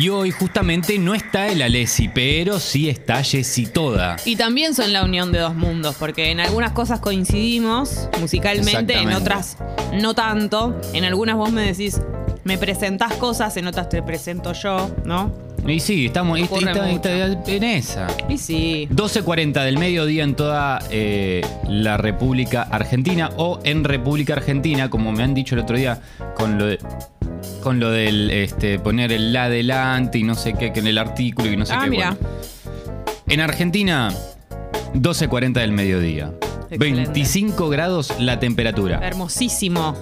Y hoy justamente no está el Alessi, pero sí está Jessie toda. Y también son la unión de dos mundos, porque en algunas cosas coincidimos musicalmente, en otras no tanto. En algunas vos me decís, me presentás cosas, en otras te presento yo, ¿no? Y sí, estamos y- en esa. Y sí. 12.40 del mediodía en toda eh, la República Argentina o en República Argentina, como me han dicho el otro día, con lo de, con lo del este, poner el la adelante y no sé qué, que en el artículo y no sé Ah, qué. mira. bueno. En Argentina, 12.40 del mediodía. Excelente. 25 grados la temperatura. Hermosísimo.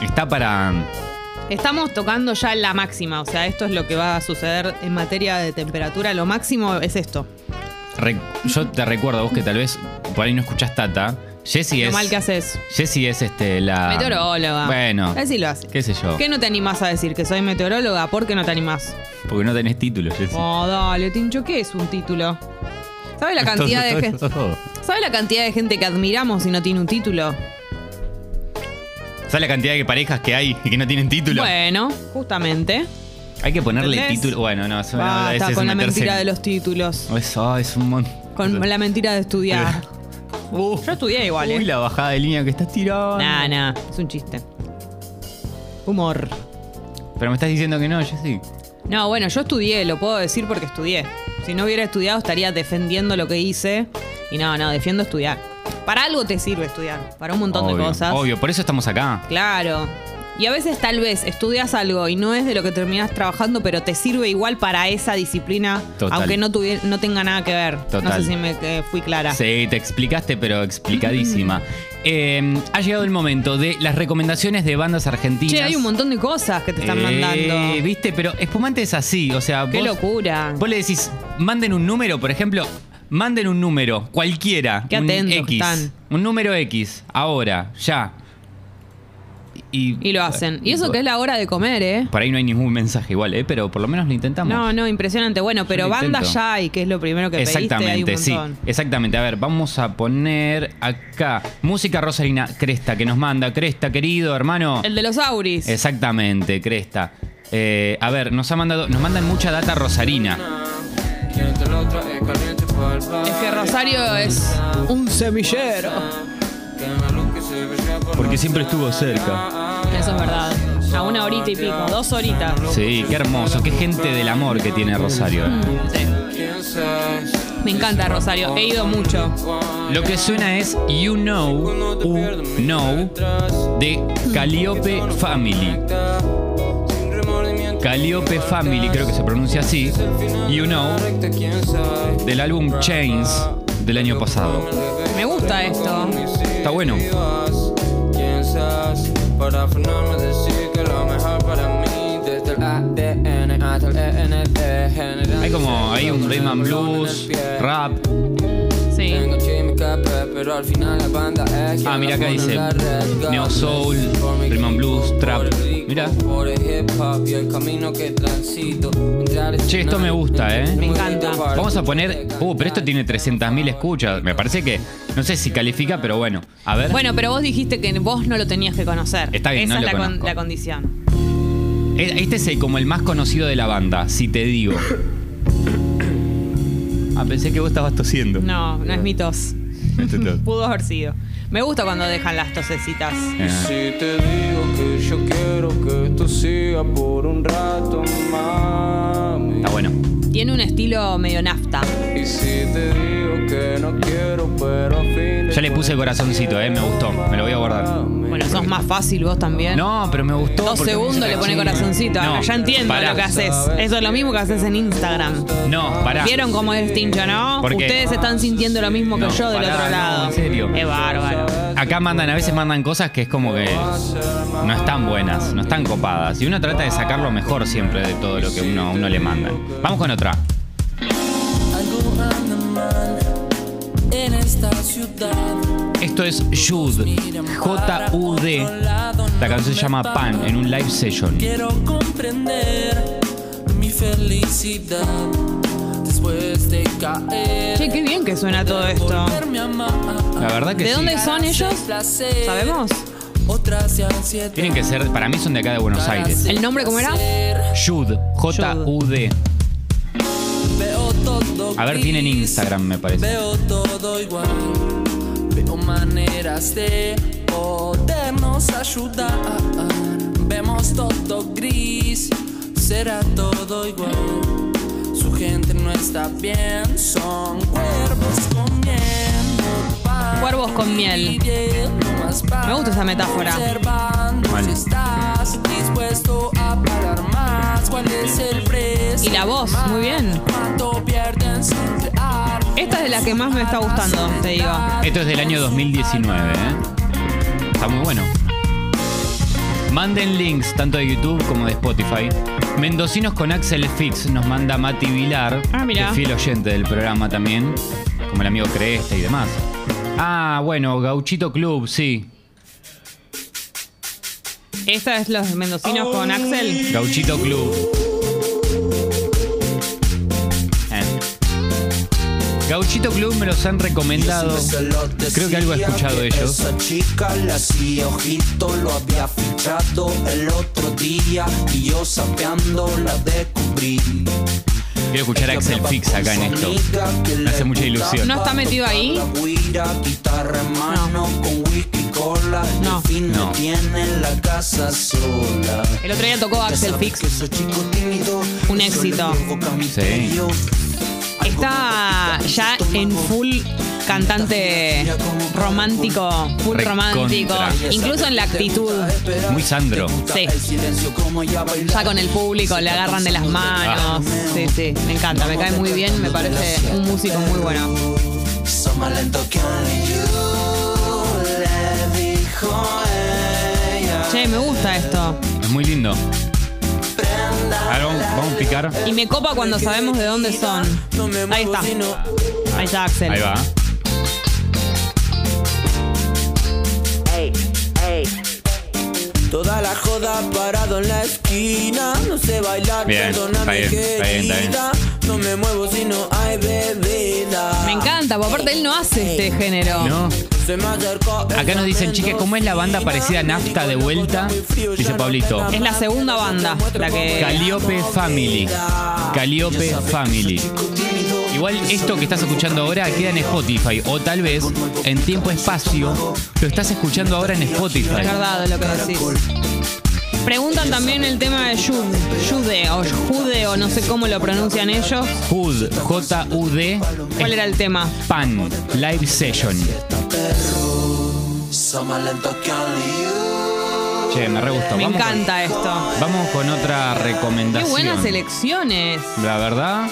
Está para... Estamos tocando ya la máxima, o sea, esto es lo que va a suceder en materia de temperatura. Lo máximo es esto. re- yo te recuerdo a vos que tal vez por ahí no escuchás Tata. Jessie Lo es... mal que haces. Jessie es este, la... Meteoróloga. Bueno, Así lo hace. qué sé yo. ¿Qué no te animás a decir? ¿Que soy meteoróloga? ¿Por qué no te animás? Porque no tenés título, Jessie. Oh, dale, Tincho, ¿qué es un título? ¿Sabes la cantidad de gente? ¿Sabes la cantidad de gente que admiramos y no tiene un título? ¿Sabes la cantidad de parejas que hay y que no tienen título? Bueno, justamente. Hay que ponerle ¿Entendés? título. Bueno, no, eso no, Basta ese es con la meterse mentira en- de los títulos. Eso es un montón. Con la mentira de estudiar. Uh, Yo estudié igual, Uy, ¿eh? la bajada de línea que estás tirando. Nah, nah, es un chiste. Humor. Pero me estás diciendo que no, Jessy. No, bueno, yo estudié, lo puedo decir porque estudié. Si no hubiera estudiado estaría defendiendo lo que hice. Y no, no, defiendo estudiar. Para algo te sirve estudiar, para un montón Obvio, de cosas. Obvio, por eso estamos acá. Claro. Y a veces tal vez estudias algo y no es de lo que terminas trabajando, pero te sirve igual para esa disciplina, Total. aunque no, tuvi- no tenga nada que ver. No Total. sé si me eh, fui clara. Sí, te explicaste, pero explicadísima. Eh, ha llegado el momento de las recomendaciones de bandas argentinas. Che, hay un montón de cosas que te están Eh, mandando. Viste, pero Espumante es así. O sea, Qué vos- locura. Vos le decís, manden un número, por ejemplo, manden un número, cualquiera. Qué un atentos que X. están. Un número X, ahora, ya. Y, Y lo hacen. Y eso que es la hora de comer, ¿eh? Por ahí no hay ningún mensaje igual, ¿eh? Pero por lo menos lo intentamos. No, no, impresionante. Bueno, pero intento. ya hay, que es lo primero que pediste, hay un Exactamente, sí. Exactamente. A ver, vamos a poner acá música Rosarina Cresta que nos manda. Cresta, querido hermano. El de los Auris. Exactamente, Cresta. Eh, a ver, nos ha mandado, nos mandan mucha data rosarina. Es que Rosario es un semillero. Porque siempre estuvo cerca. Eso es verdad. A una horita y pico, dos horitas. Sí, qué hermoso, qué gente del amor que tiene Rosario. eh. Sí. Me encanta Rosario, he ido mucho. Lo que suena es You Know, U Know, de Calliope Family. Calliope Family, creo que se pronuncia así. You Know, del álbum Chains del año pasado. Me gusta esto. Está bueno. Para frenarme decir que lo mejor para mí desde el ADN hasta el ENT Hay como, hay un rhythm and blues, rap. Ah, mira acá dice Neo Soul, Rhythm Blues, Trap. Mira. Por el hip hop y el camino que transito. Che, esto me gusta, ¿eh? Me encanta. Vamos a poner. Uh, pero esto tiene 300.000 escuchas. Me parece que. No sé si califica, pero bueno. A ver. Bueno, pero vos dijiste que vos no lo tenías que conocer. Está bien, Esa no es lo la, la condición. Este es el, como el más conocido de la banda, si te digo. Ah, pensé que vos estabas tosiendo. No, no es mi tos. Este. Pudo haber sido. Me gusta cuando dejan las tosecitas. Eh, Si te digo que yo quiero que esto siga por un rato mami. Está bueno. Tiene un estilo medio nafta. Y si te digo que no quiero, pero a fin de Ya le puse corazoncito, eh, me gustó. Me lo voy a guardar. Bueno, sos más fácil vos también. No, pero me gustó. Dos porque- segundos le pone corazoncito. No, Ahora ya entiendo pará. lo que haces. Eso es lo mismo que haces en Instagram. No, pará. ¿Vieron cómo es Tincho, no? ¿Por qué? Ustedes están sintiendo lo mismo que No, yo del pará, otro no, lado. en serio. Qué bárbaro. Acá mandan, a veces mandan cosas que es como que no están buenas, no están copadas. Y uno trata de sacar lo mejor siempre de todo lo que uno, uno le mandan. Vamos con otra. Esto es Jude, J-U-D. La canción se llama Pan en un live session. Quiero comprender mi felicidad después de caer. Che, qué bien que suena todo esto. La verdad que ¿De sí. dónde son ellos? ¿Sabemos? otras se han siete. Tienen que ser, para mí son de acá de Buenos Aires. ¿El nombre cómo era? Jud, J-U-D. A ver, tienen Instagram, me parece. Veo todo igual. Maneras de podernos ayudar. Vemos todo gris. Será todo igual. Su gente no está bien. Son cuervos comiendo pan. Cuervos con miel. Me gusta esa metáfora. Observando Mal. si estás dispuesto a pagar más. ¿Cuál es el precio? Y la voz, muy bien. Esta es de la que más me está gustando, te digo. Esto es del año 2019, ¿eh? Está muy bueno. Manden links tanto de YouTube como de Spotify. Mendocinos con Axel Fix nos manda Mati Vilar, Ah, que es fiel oyente del programa también, como el amigo Cresta y demás. Ah, bueno, Gauchito Club, sí. Esta es los mendocinos con Axel. Gauchito Club. Gauchito Club me los han recomendado. Creo que algo he escuchado de ellos. Esa chica le hacía ojito, lo había fichado el otro día y yo sapeando la descubrí. Quiero escuchar a Axel Fix acá en esto. Me hace mucha ilusión. ¿No está metido ahí? No. El No. no otro día tocó Axel Fix. Un éxito. Sí. Está ya en full cantante romántico, full Recontra. romántico, incluso en la actitud. Muy Sandro. Sí. Ya con el público le agarran de las manos. Sí, sí, me encanta, me cae muy bien, me parece un músico muy bueno. Che, me gusta esto. Es muy lindo. A ver, vamos, vamos a picar. Y me copa cuando sabemos de dónde son. Ahí está. Ahí está Axel. Ahí va. Toda la joda parado en la esquina. No sé bailar, Bien, perdóname está bien, está bien, está bien. No me muevo si no hay bebida. Me encanta, porque aparte él no hace este género. ¿No? Acá nos dicen, chiques, ¿cómo es la banda parecida a Nafta de vuelta? Dice Pablito. Es la segunda banda la que. Calliope Family. Calliope Family. Igual esto que estás escuchando ahora queda en Spotify. O tal vez en tiempo espacio lo estás escuchando ahora en Spotify. Es verdad lo que decís. Preguntan también el tema de Jude, Jude o Jude o no sé cómo lo pronuncian ellos. Hood, J-U-D, ¿Cuál era el tema? Pan, Live Session. Che, me re gustó. Me Vamos con- encanta esto. Vamos con otra Qué recomendación. buenas elecciones. La verdad,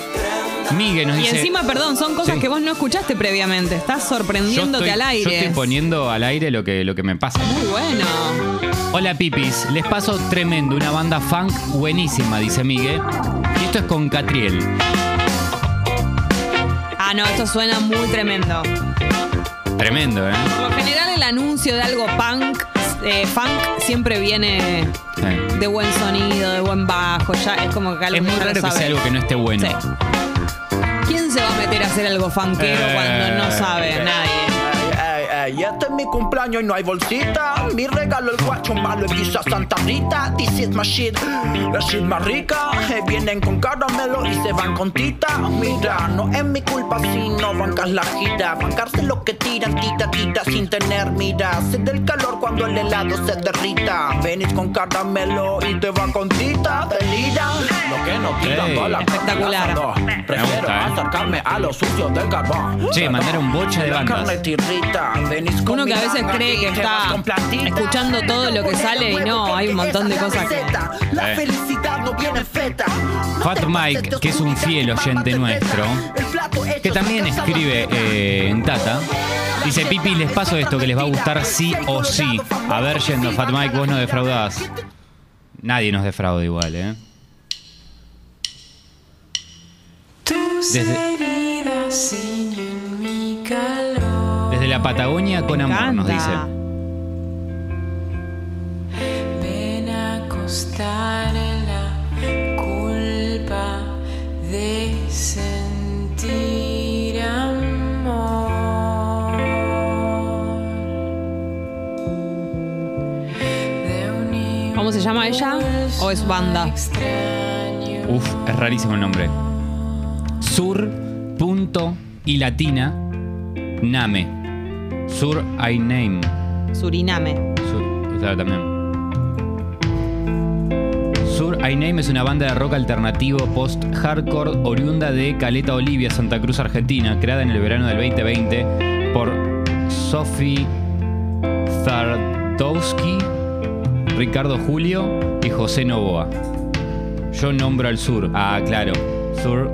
Miguel nos Y dice... encima, perdón, son cosas Sí. que vos no escuchaste previamente. Estás sorprendiéndote estoy- al Yo estoy aire. poniendo al aire lo que, lo que me pasa. Muy bueno. Hola Pipis, les paso tremendo, una banda funk buenísima, dice Miguel. Y esto es con Catriel. Ah, no, esto suena muy tremendo. Tremendo, ¿eh? Por lo general, el anuncio de algo punk, eh, funk, siempre viene Sí. de buen sonido, de buen bajo. Ya es como que algo Es muy raro que sabe. sea algo que no esté bueno. Sí. ¿Quién se va a meter a hacer algo Eh. cuando no sabe? Nadie. Ey, este es mi cumpleaños y no hay bolsita. Mi regalo, el guacho malo, el guisa Santa Rita. This is my shit, la shit más rica. Eh, vienen con caramelo y se van con tita. Mira, no es mi culpa si no bancas la gira. Bancarse lo que tiran, tita, tita, sin tener mira. Sé del calor cuando el helado se derrita. Venís con caramelo y te va con tita. Deliran lo que no tiran toda la Espectacular. Prefiero gusta, ¿eh? acercarme a los sucios del carbón. Che, mandaron bocha de La bandas. carne tirrita, venís Uno que a veces cree que está escuchando todo lo que sale y no, hay un montón de cosas que-. La Eh. felicidad no viene en feta. No Fat Mike, que es un fiel oyente te nuestro, Que también escribe eh, en Tata. Dice, Pipi, les paso esto que les va a gustar sí o sí. A ver, yendo, Fat Mike, vos no defraudás. Nadie nos defrauda igual, ¿eh? Desde, desde la Patagonia con Me amor, nos dice. Ven a acostar en la culpa de sentir amor. llama ella o es banda? Uf, es rarísimo el nombre. Sur, punto y latina, name. Sur, I name. Suriname. Sur, claro, también. Sur I Name es una banda de rock alternativo post-hardcore oriunda de Caleta Olivia, Santa Cruz, Argentina, creada en el verano del 2020 por Sophie Zardowski, Ricardo Julio y José Novoa. Yo nombro al sur. Ah, claro. Sur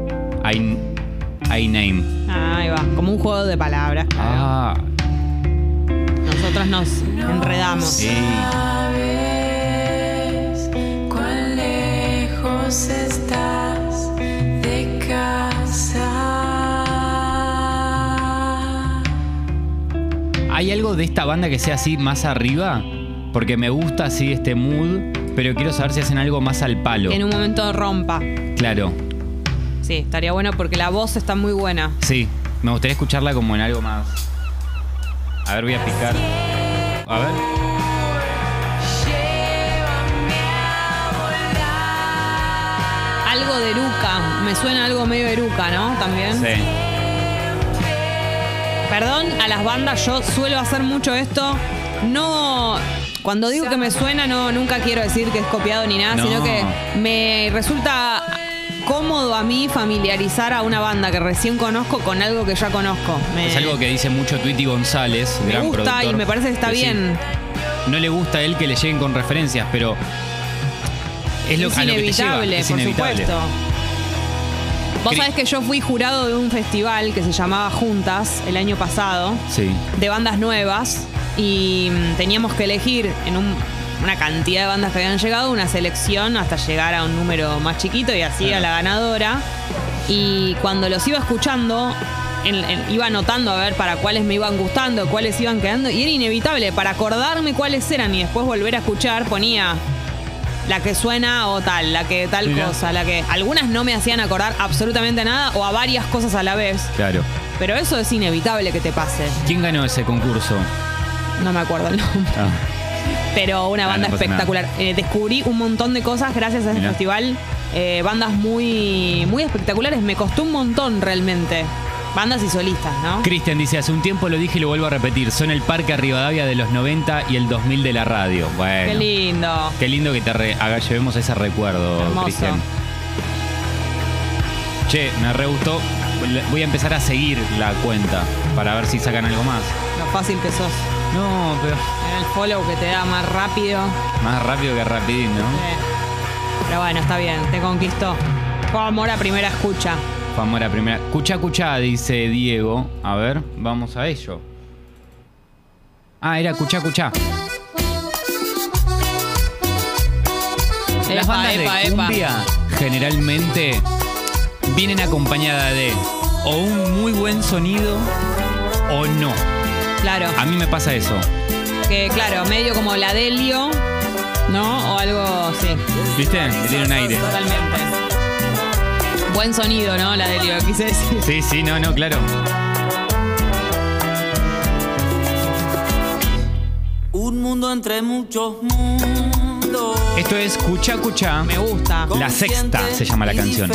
I, I Name. Ahí va, como un juego de palabras. Ah, Nosotros nos enredamos. sí. ¿Sabes cuán lejos estás de casa? ¿Hay algo de esta banda que sea así más arriba? Porque me gusta así este mood, pero quiero saber si hacen algo más al palo. En un momento rompa. Claro, Sí, estaría bueno porque la voz está muy buena. sí. Me gustaría escucharla como en algo más. A ver, voy a picar. A ver. Algo de Eruca. Me suena algo medio Eruca, ¿no? También. Sí. Perdón a las bandas, yo suelo hacer mucho esto. No. Cuando digo que me suena, no, nunca quiero decir que es copiado ni nada, No. sino que me resulta cómodo a mí familiarizar a una banda que recién conozco con algo que ya conozco. Me, Es algo que dice mucho Tweety González, me gran gusta productor, y me parece que está bien. no le gusta a él que le lleguen con referencias, pero es lo, es a lo que te lleva. inevitable, Es por inevitable. supuesto. Vos sabés que yo fui jurado de un festival que se llamaba Juntas el año pasado. Sí. de bandas nuevas y mm, teníamos que elegir en un- una cantidad de bandas que habían llegado una selección hasta llegar a un número más chiquito y así a la ganadora. Y cuando los iba escuchando, en- en- iba anotando a ver para cuáles me iban gustando, cuáles iban quedando y era inevitable para acordarme cuáles eran y después volver a escuchar ponía la que suena o tal, la que tal cosa, la que algunas no me hacían acordar absolutamente nada o a varias cosas a la vez, Claro. pero eso es inevitable que te pase. ¿Quién ganó ese concurso? No me acuerdo el nombre. Ah, Pero una Ah, banda no espectacular. Eh, descubrí un montón de cosas gracias a este Mirá. festival. Eh, bandas muy, muy espectaculares. Me costó un montón realmente. Bandas y solistas, ¿no? Cristian dice, hace un tiempo lo dije y lo vuelvo a repetir, son el Parque Rivadavia de los 90 y el 2000 de la radio. Bueno. Qué lindo. Qué lindo que te re- haga, llevemos ese recuerdo. Cristian. Che, me re gustó. Voy a empezar a seguir la cuenta para ver si sacan algo más. Lo fácil que sos. No, pero En el follow que te da más rápido. más rápido que rapidín, ¿no? Eh, Pero bueno, está bien. Te conquistó. Fue amor a primera escucha. Fue amor a primera. Cuchá, cuchá, dice Diego. A ver, vamos a ello. Ah, era cuchá, cuchá. Las bandas epa, de epa. cumbia generalmente vienen acompañadas de o un muy buen sonido o no. Claro. A mí me pasa eso. Que claro, medio como la Delio, ¿no? O algo así. ¿Viste? Que tiene un aire. Totalmente. Buen sonido, ¿no? La Delio, quise decir. Sí, sí, no, no, claro. Un mundo entre muchos mundos. Esto es Cuchá, cuchá. Me gusta. La sexta se llama la canción.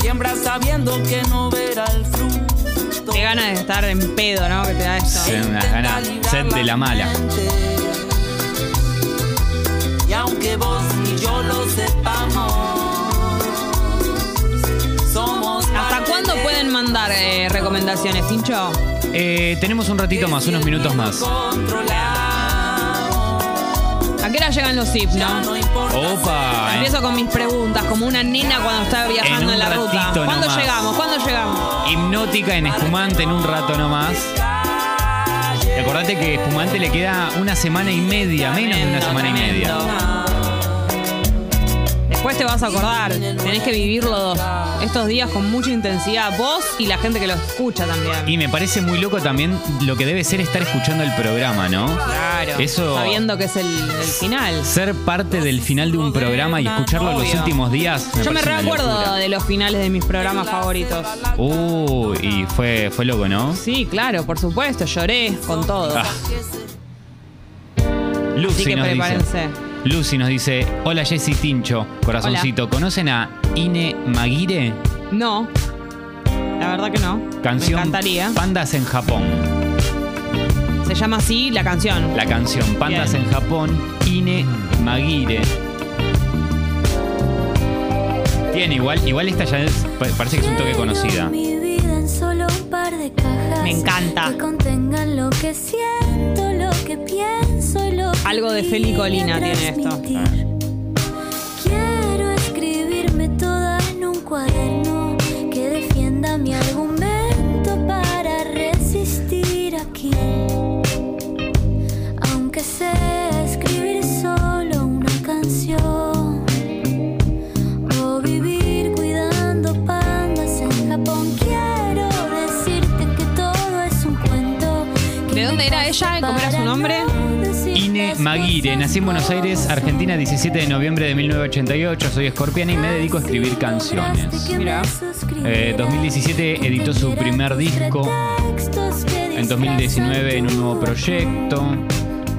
Siembra sabiendo que no verá el fruto. Qué ganas de estar en pedo, ¿no? Que te da esto. Sí, unas ganas sed de la mala. Y aunque vos y yo lo sepamos, somos ¿Hasta cuándo de pueden mandar eh, recomendaciones, Tincho? Eh, tenemos un ratito más, unos minutos más. ¿A qué hora llegan los zips, Ya no? Opa. Empiezo con mis preguntas, como una nena cuando está viajando En la ruta. ¿Cuándo nomás. llegamos? ¿Cuándo llegamos? Hipnótica en espumante en un rato nomás. Y acordate que espumante le queda una semana y media, menos de una semana y media. Te vas a acordar, tenés que vivirlo estos días con mucha intensidad, vos y la gente que lo escucha también. Y me parece muy loco también lo que debe ser estar escuchando el programa, ¿no? claro, Eso- sabiendo que es el, el final. Ser parte del final de un programa y escucharlo los Obvio. últimos días. Yo me recuerdo de los finales de mis programas favoritos. Uh, y fue, fue loco, ¿no? Sí, claro, por supuesto, lloré con todo. Ah. Lucy Así que prepárense. dice. Lucy nos dice, hola Jessy Tincho, corazoncito, ¿conocen a Ine Maguire? No. La verdad que no. Canción Me encantaría. Pandas en Japón. Se llama así la canción. La canción Pandas Bien. en Japón, Ine Maguire. Tiene igual, igual esta ya es, parece que es un toque conocida. Mi vida en solo par de cajas Me encanta. Que contengan lo que siento, lo que pienso y lo que Algo de Feli Colina tiene esto. Dónde era ella? ¿Cómo era su nombre? Ine Maguire, nací en Buenos Aires, Argentina, 17 de noviembre de 1988. Soy escorpiana y me dedico a escribir canciones. Mira. Eh, 2017 editó su primer disco. En 2019 en un nuevo proyecto.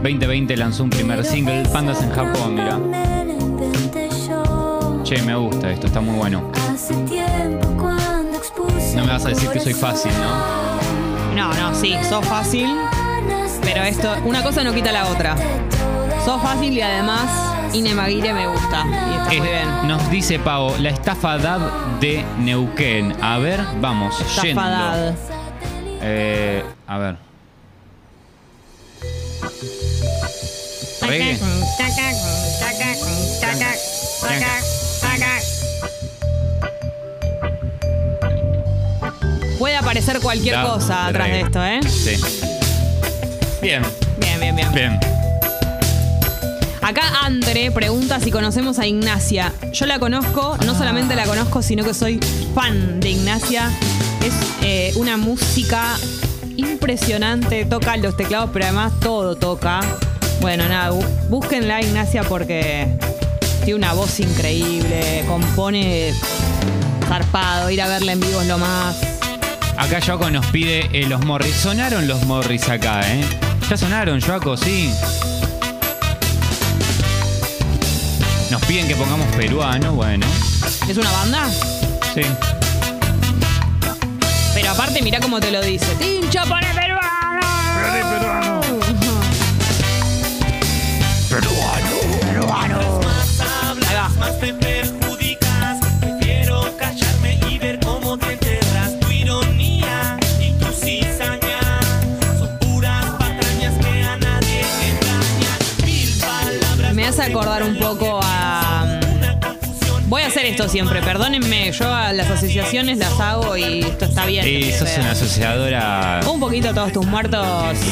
2020 lanzó un primer single, Pandas en Japón, mira. Che, me gusta esto, está muy bueno. No me vas a decir que soy fácil, ¿no? No, no, sí, sos fácil. Pero esto, una cosa no quita la otra. Sos fácil y además Ine Maguire me gusta. Y está muy Eh, bien. nos dice Pau, la estafa DAD de Neuquén. A ver, vamos, yendo. Estafadad. Eh, a ver. Reggae. Puede aparecer cualquier cosa atrás de esto, ¿eh? Sí. Bien, Bien, bien, bien. bien. Acá Andre pregunta si conocemos a Ignacia. Yo la conozco, no solamente la conozco, sino que soy fan de Ignacia. Es eh, una música impresionante, toca los teclados, pero además todo toca. Bueno, nada, bú- búsquenla Ignacia porque tiene una voz increíble, compone zarpado, ir a verla en vivo es lo más. Acá Joaco nos pide eh, los Morris. Sonaron los Morris acá, ¿eh? Ya sonaron, Joaco, sí. Nos piden que pongamos peruano, bueno. ¿Es una banda? Sí. Pero aparte, mirá cómo te lo dice. ¡Tincho, pone peruano! Esto siempre, perdónenme. Yo a las asociaciones las hago y esto está bien. Y sos Pero- una asociadora. Un poquito todos tus muertos.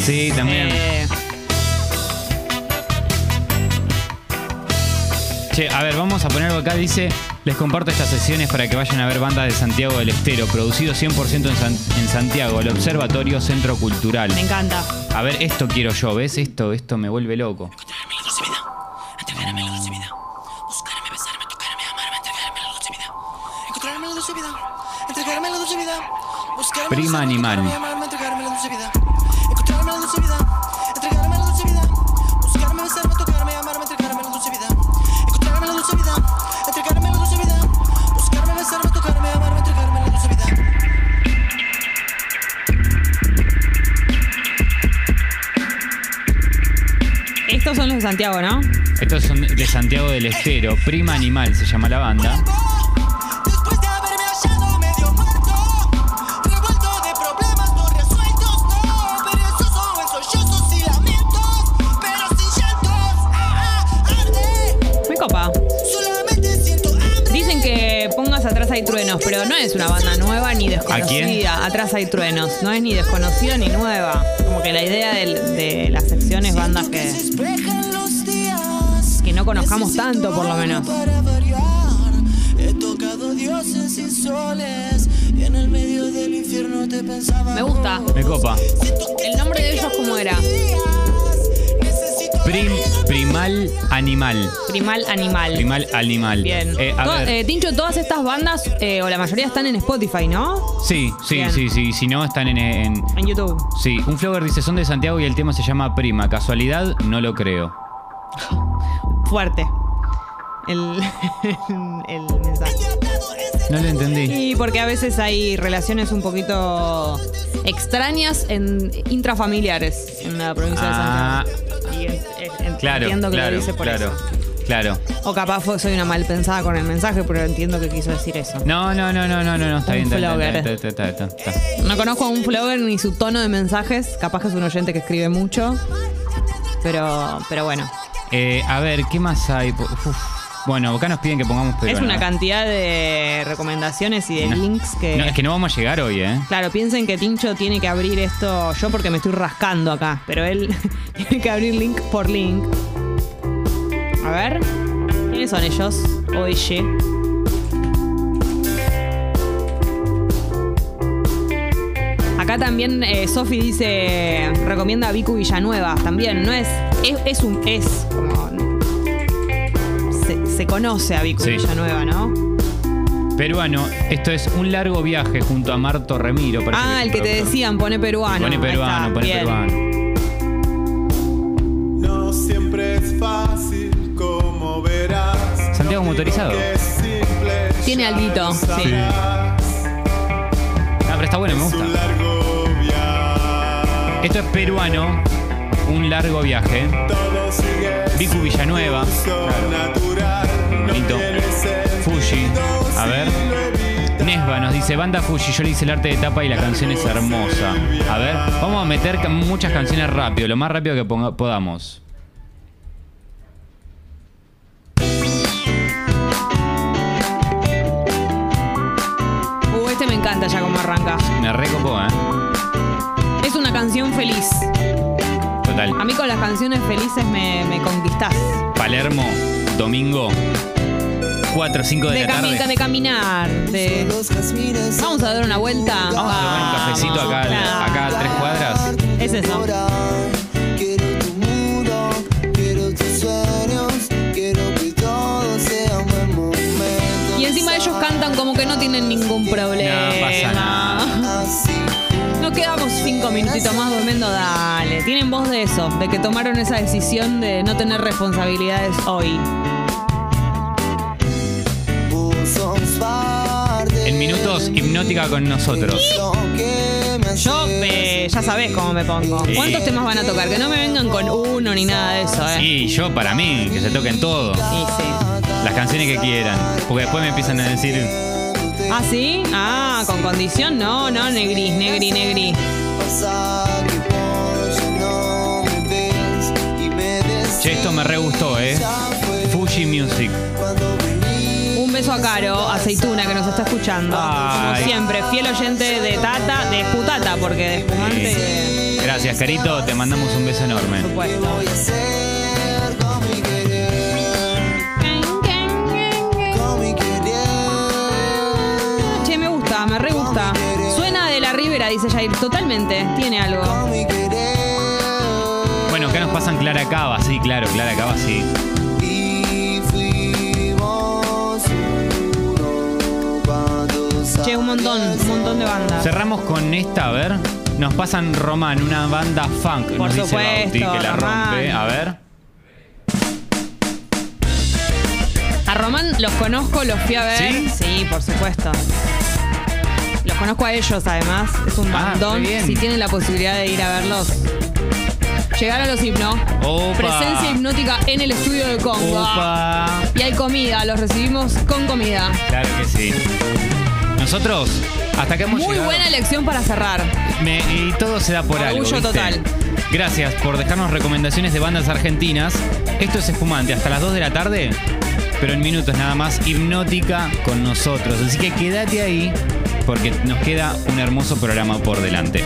Sí, también. eh, Che, a ver, vamos a poner algo acá. Dice: Les comparto estas sesiones para que vayan a ver bandas de Santiago del Estero, producido 100% en, San- en Santiago, el Observatorio Centro Cultural. me encanta. A ver, esto quiero yo, ¿ves? Esto, esto me vuelve loco. Entregarme la dulce vida. Entregarme la dulce vida. Buscarme, Prima animal. amarme, entregarme la dulce vida. Encontrarme la dulce vida. Entregarme la dulce vida. Buscarme, besarme, tocarme, amarme, entregarme la dulce vida. Encontrarme la dulce vida. Entregarme la dulce vida. Buscarme, besarme, tocarme, amarme, entregarme la dulce vida. Estos son los de Santiago, ¿no? Estos son de Santiago del Estero. Prima Animal se llama la banda. Ni quién? Atrás hay truenos. No es ni desconocida ni nueva. Como que la idea de, la sección es bandas que, que no conozcamos tanto, por lo menos. Me gusta. Me copa. ¿El nombre de ellos cómo era? Prim, primal Animal. Primal Animal. Primal Animal. Bien. Eh, a To- ver. eh, Tincho, todas estas bandas, eh, o la mayoría están en Spotify, ¿no? sí, sí, bien. sí, sí. Si no, están en, en- En YouTube. Sí, un flogger dice, son de Santiago y el tema se llama Prima. ¿Casualidad? No lo creo. Fuerte. El, el mensaje. No lo entendí. Y porque a veces hay relaciones un poquito extrañas en intrafamiliares en la provincia Ah, de Santiago. Y es- es- en- claro, entiendo que claro, lo dice por claro, eso. claro. O capaz soy una mal pensada con el mensaje, pero entiendo que quiso decir eso. No, no, no, no, no, no, no, está bien. No conozco a un flogger ni su tono de mensajes. Capaz que es un oyente que escribe mucho. Pero, pero bueno. Eh, a ver, ¿qué más hay? Uf. Bueno, acá nos piden que pongamos es una cantidad de recomendaciones y de No. links que. No, es que no vamos a llegar hoy, ¿eh? Claro, piensen que Tincho tiene que abrir esto yo porque me estoy rascando acá, pero él tiene que abrir link por link. A ver, ¿quiénes son ellos? O ella. Acá también eh, Sofi dice, recomienda a Vicu Villanueva. También, no es, es, es un, es como... Se, conoce a Vicu Sí. Villanueva, ¿no? Peruano, esto es un largo viaje junto a Marto Remiro. Ah, el que te decían, pone peruano. Pone peruano, está, pone bien. peruano. No siempre es fácil, como verás. Santiago motorizado. Tiene alguito, sí. Ah, pero está bueno, me gusta. un largo viaje. Esto es peruano, un largo viaje. Vicu Villanueva. Claro. Bonito. Fuji. A ver. Nesba nos dice, banda Fuji, yo le hice el arte de tapa y la canción es hermosa. A ver, vamos a meter muchas canciones rápido, lo más rápido que ponga- podamos. Uh, este me encanta ya como arranca. Me recopó, ¿eh? Es una canción feliz. Total. A mí con las canciones felices me, me conquistás. Palermo, domingo, 4 o 5 de, De, la cami- tarde. de caminar, de... Vamos a dar una vuelta. Vamos a tomar un cafecito acá, Claro. acá a tres cuadras. Es eso. Y encima ellos cantan como que no tienen ningún problema. No pasa nada. Nos quedamos cinco minutitos más durmiendo, dale. Tienen voz de eso, de que tomaron esa decisión de no tener responsabilidades hoy. Minutos, hipnótica con nosotros. Yo, eh, ya sabés cómo me pongo. Sí. ¿Cuántos temas van a tocar? Que no me vengan con uno ni nada de eso, ¿eh? Sí, yo para mí, que se toquen todo. Y sí. Las canciones que quieran. Porque después me empiezan a decir, ¿Ah, sí? Ah, con condición, no, no, negri, negri, negri. che, esto me re gustó, ¿eh? Fuji Music. Beso a Caro, aceituna, que nos está escuchando. Como siempre, fiel oyente de Tata, de Esputata, porque de espumante, Gracias, Carito. Te mandamos un beso enorme. por supuesto. Che, me gusta, me re gusta. Suena de la Ribera, dice Jair. Totalmente, tiene algo. Bueno, acá nos pasan Clara Cava. Sí, claro, Clara Cava, sí. Montón, un montón de bandas. Cerramos con esta, a ver. Nos pasan Román, una banda funk. Por nos dice supuesto, Bauti, que la Román. rompe. A ver. A Román los conozco, los fui a ver. ¿Sí? Sí, por supuesto. Los conozco a ellos además. Es un Ah, bandón. Si tienen la posibilidad de ir a verlos. Llegar a los hipno. Opa. Presencia hipnótica en el estudio de Congo. Opa. Y hay comida, los recibimos con comida. Claro que sí. Nosotros, hasta que hemos Muy llegado. buena elección para cerrar. Me- y todo se da por algo. ¿viste? total. Gracias por dejarnos recomendaciones de bandas argentinas. Esto es Espumante hasta las 2 de la tarde, pero en minutos nada más, hipnótica con nosotros. Así que quédate ahí porque nos queda un hermoso programa por delante.